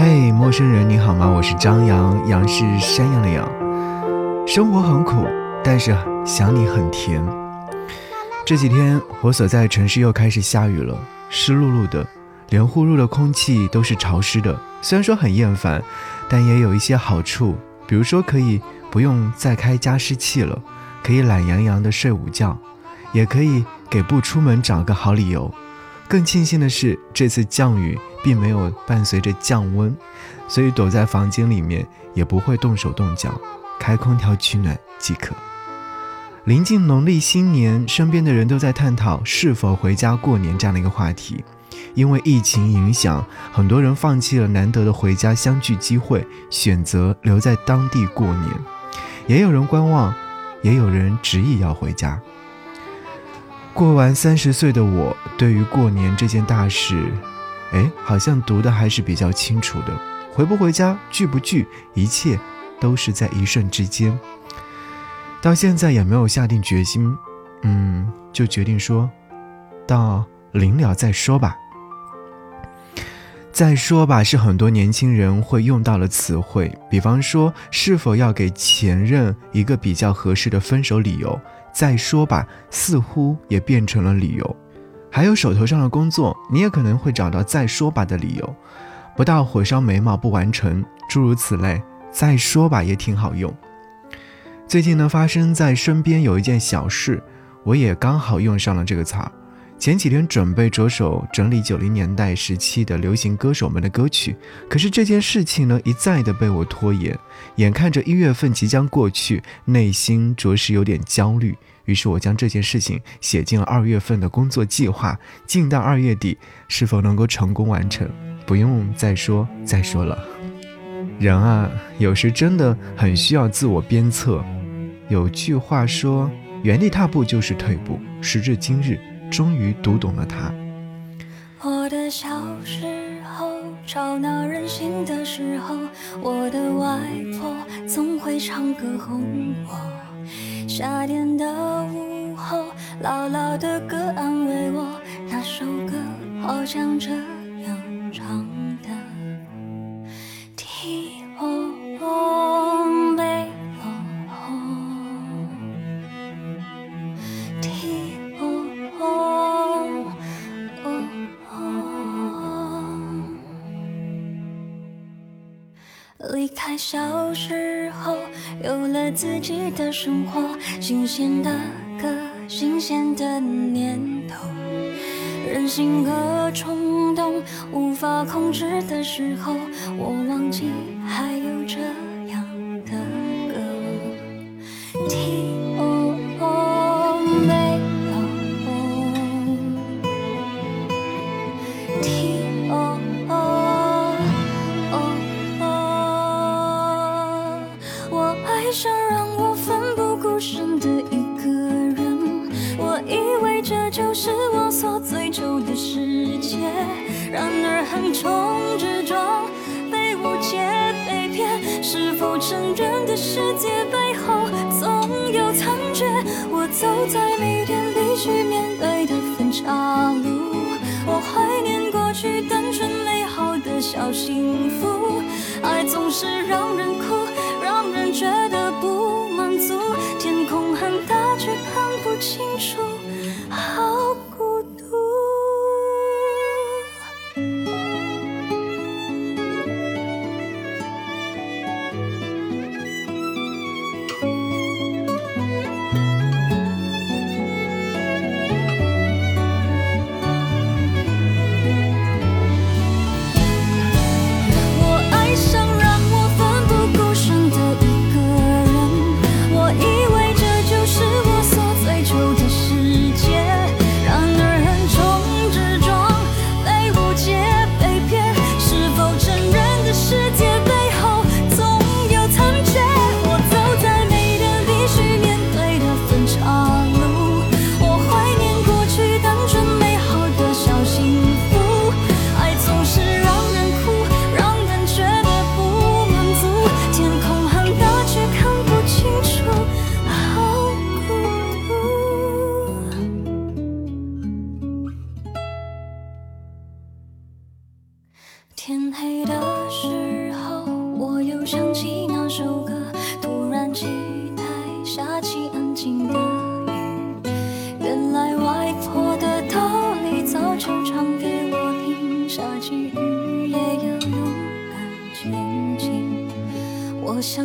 嘿，陌生人，你好吗？我是张扬，杨是山羊的羊。生活很苦，但是想你很甜。这几天我所在城市又开始下雨了，湿漉漉的，连呼入的空气都是潮湿的。虽然说很厌烦，但也有一些好处，比如说可以不用再开加湿器了，可以懒洋洋的睡午觉，也可以给不出门找个好理由。更庆幸的是，这次降雨并没有伴随着降温，所以躲在房间里面也不会动手动脚，开空调取暖即可。临近农历新年，身边的人都在探讨是否回家过年这样的一个话题。因为疫情影响，很多人放弃了难得的回家相聚机会，选择留在当地过年。也有人观望，也有人执意要回家。过完三十岁的我，对于过年这件大事，哎，好像读的还是比较清楚的。回不回家，聚不聚，一切都是在一瞬之间。到现在也没有下定决心，嗯，就决定说，到临了再说吧。再说吧，是很多年轻人会用到的词汇，比方说，是否要给前任一个比较合适的分手理由。再说吧，似乎也变成了理由。还有手头上的工作，你也可能会找到再说吧的理由。不到火烧眉毛不完成，诸如此类，再说吧也挺好用。最近呢，发生在身边有一件小事，我也刚好用上了这个词儿。前几天准备着手整理九零年代时期的流行歌手们的歌曲，可是这件事情呢一再的被我拖延，眼看着一月份即将过去，内心着实有点焦虑。于是我将这件事情写进了二月份的工作计划，静待二月底是否能够成功完成，不用再说再说了。人啊，有时真的很需要自我鞭策。有句话说：“原地踏步就是退步。”时至今日。终于读懂了他。我的小时候，吵闹任性的时候，我的外婆总会唱歌哄我。夏天的午后，姥姥的歌安慰我，那首歌好像这样唱。离开小时候，有了自己的生活，新鲜的歌，新鲜的念头，任性和冲动无法控制的时候，我忘记还有这去单纯美好的小幸福，爱总是让人哭，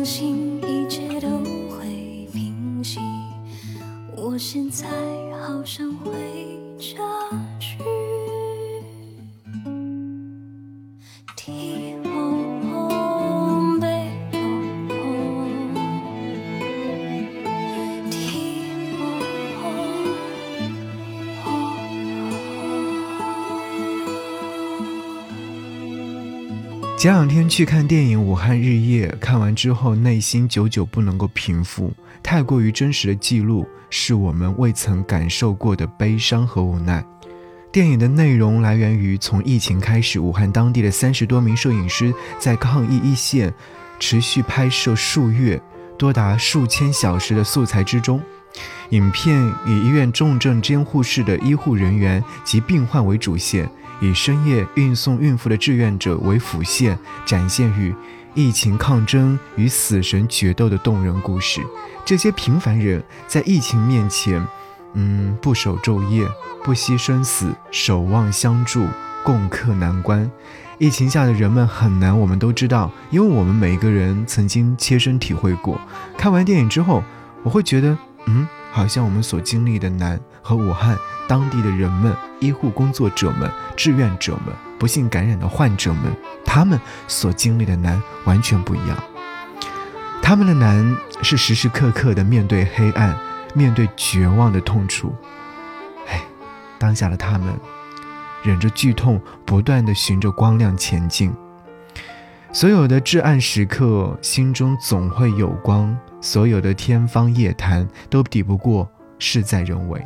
相信一切都会平息。我现在好想回家前两天去看电影《武汉日夜》，看完之后内心久久不能够平复，太过于真实的记录是我们未曾感受过的悲伤和无奈。电影的内容来源于从疫情开始，武汉当地的三十多名摄影师在抗疫一线持续拍摄数月，多达数千小时的素材之中。影片以医院重症监护室的医护人员及病患为主线。以深夜运送孕妇的志愿者为辅线，展现与疫情抗争与死神决斗的动人故事。这些平凡人在疫情面前，嗯，不守昼夜，不惜生死，守望相助，共克难关。疫情下的人们很难，我们都知道，因为我们每一个人曾经切身体会过。看完电影之后，我会觉得，嗯。好像我们所经历的难和武汉当地的人们、医护工作者们、志愿者们、不幸感染的患者们，他们所经历的难完全不一样。他们的难是时时刻刻的面对黑暗、面对绝望的痛楚。哎，当下的他们忍着剧痛，不断的循着光亮前进。所有的至暗时刻，心中总会有光。所有的天方夜谭都抵不过事在人为，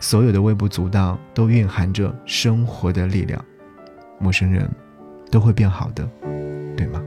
所有的微不足道都蕴含着生活的力量。陌生人，都会变好的，对吗？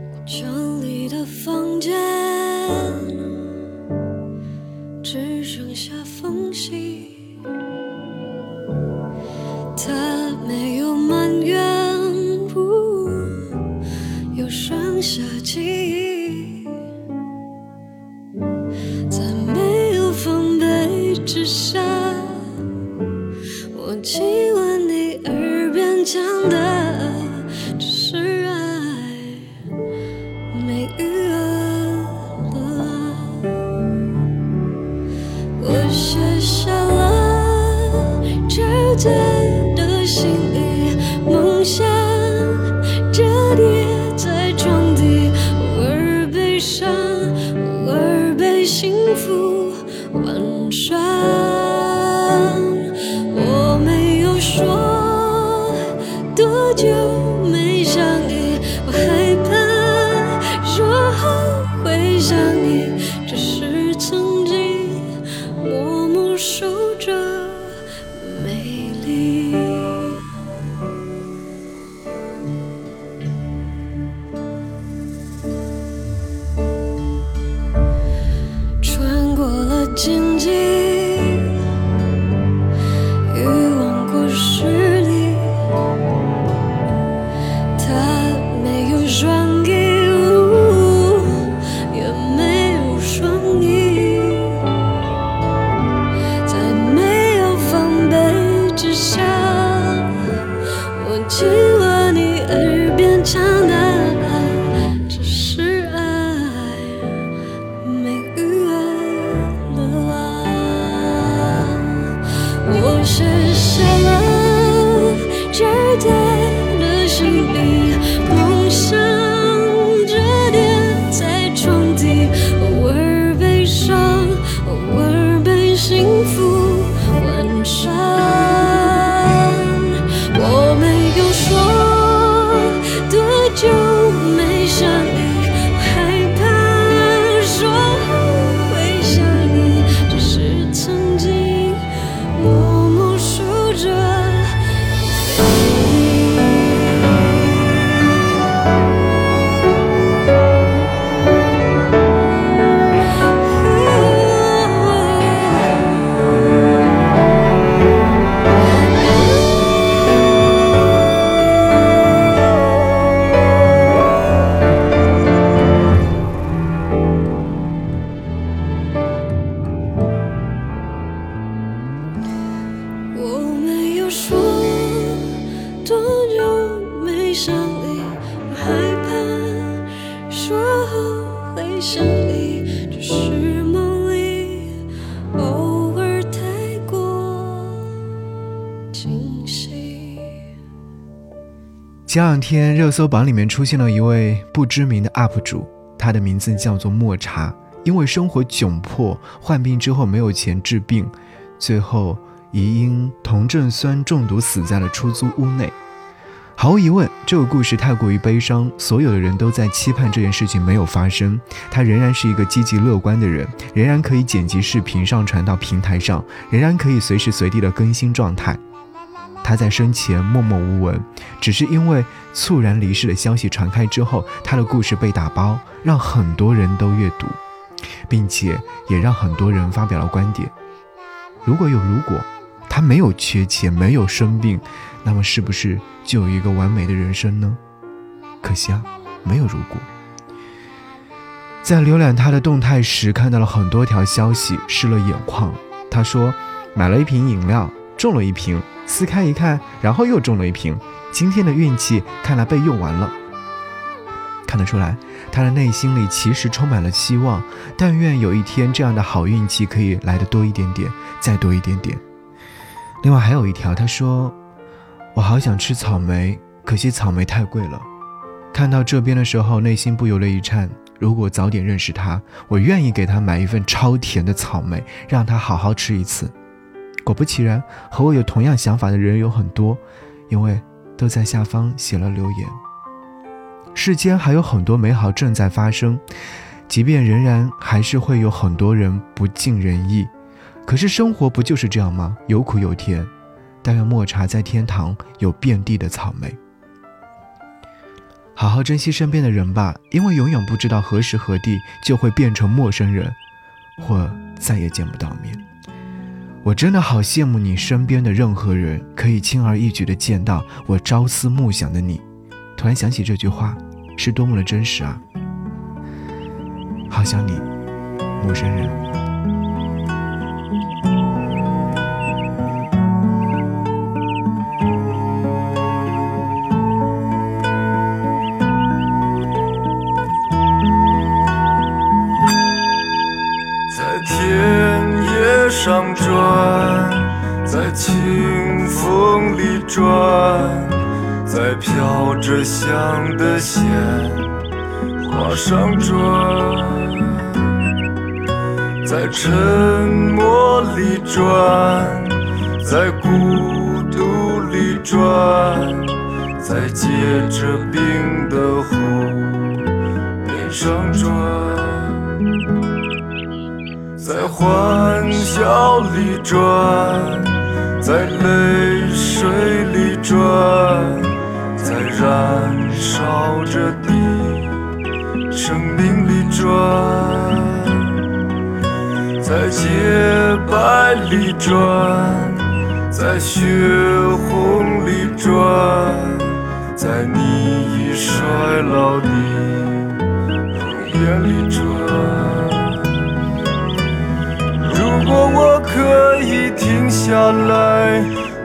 前两天热搜榜里面出现了一位不知名的 UP 主，他的名字叫做抹茶。因为生活窘迫，患病之后没有钱治病，最后疑因酮症酸中毒死在了出租屋内。毫无疑问，这个故事太过于悲伤，所有的人都在期盼这件事情没有发生。他仍然是一个积极乐观的人，仍然可以剪辑视频上传到平台上，仍然可以随时随地的更新状态。他在生前默默无闻，只是因为猝然离世的消息传开之后，他的故事被打包，让很多人都阅读。并且也让很多人发表了观点。如果有如果，他没有缺钱，没有生病，那么是不是就有一个完美的人生呢？可惜啊，没有如果。在浏览他的动态时，看到了很多条消息，湿了眼眶。他说，买了一瓶饮料，中了一瓶，撕开一看，然后又中了一瓶。今天的运气看来被用完了。看得出来，他的内心里其实充满了希望。但愿有一天，这样的好运气可以来得多一点点，再多一点点。另外还有一条，他说：“我好想吃草莓，可惜草莓太贵了。”看到这边的时候，内心不由得一颤。如果早点认识他，我愿意给他买一份超甜的草莓，让他好好吃一次。果不其然，和我有同样想法的人有很多，因为都在下方写了留言。世间还有很多美好正在发生，即便仍然还是会有很多人不尽人意，可是生活不就是这样吗？有苦有甜。但愿抹茶在天堂有遍地的草莓。好好珍惜身边的人吧，因为永远不知道何时何地就会变成陌生人，或再也见不到面。我真的好羡慕你身边的任何人，可以轻而易举的见到我朝思暮想的你。突然想起这句话。是多么的真实啊！好想你，陌生人。在田野上转，转。在飘着香的鲜花上转，在沉默里转，在孤独里转，在结着冰的湖面上转，在欢笑里转，在泪水里转。在燃烧着的生命里转，在洁白里转，在血红里转，在你已衰老的容颜里转。如果我可以停下来。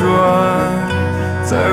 转，在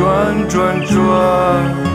转转转。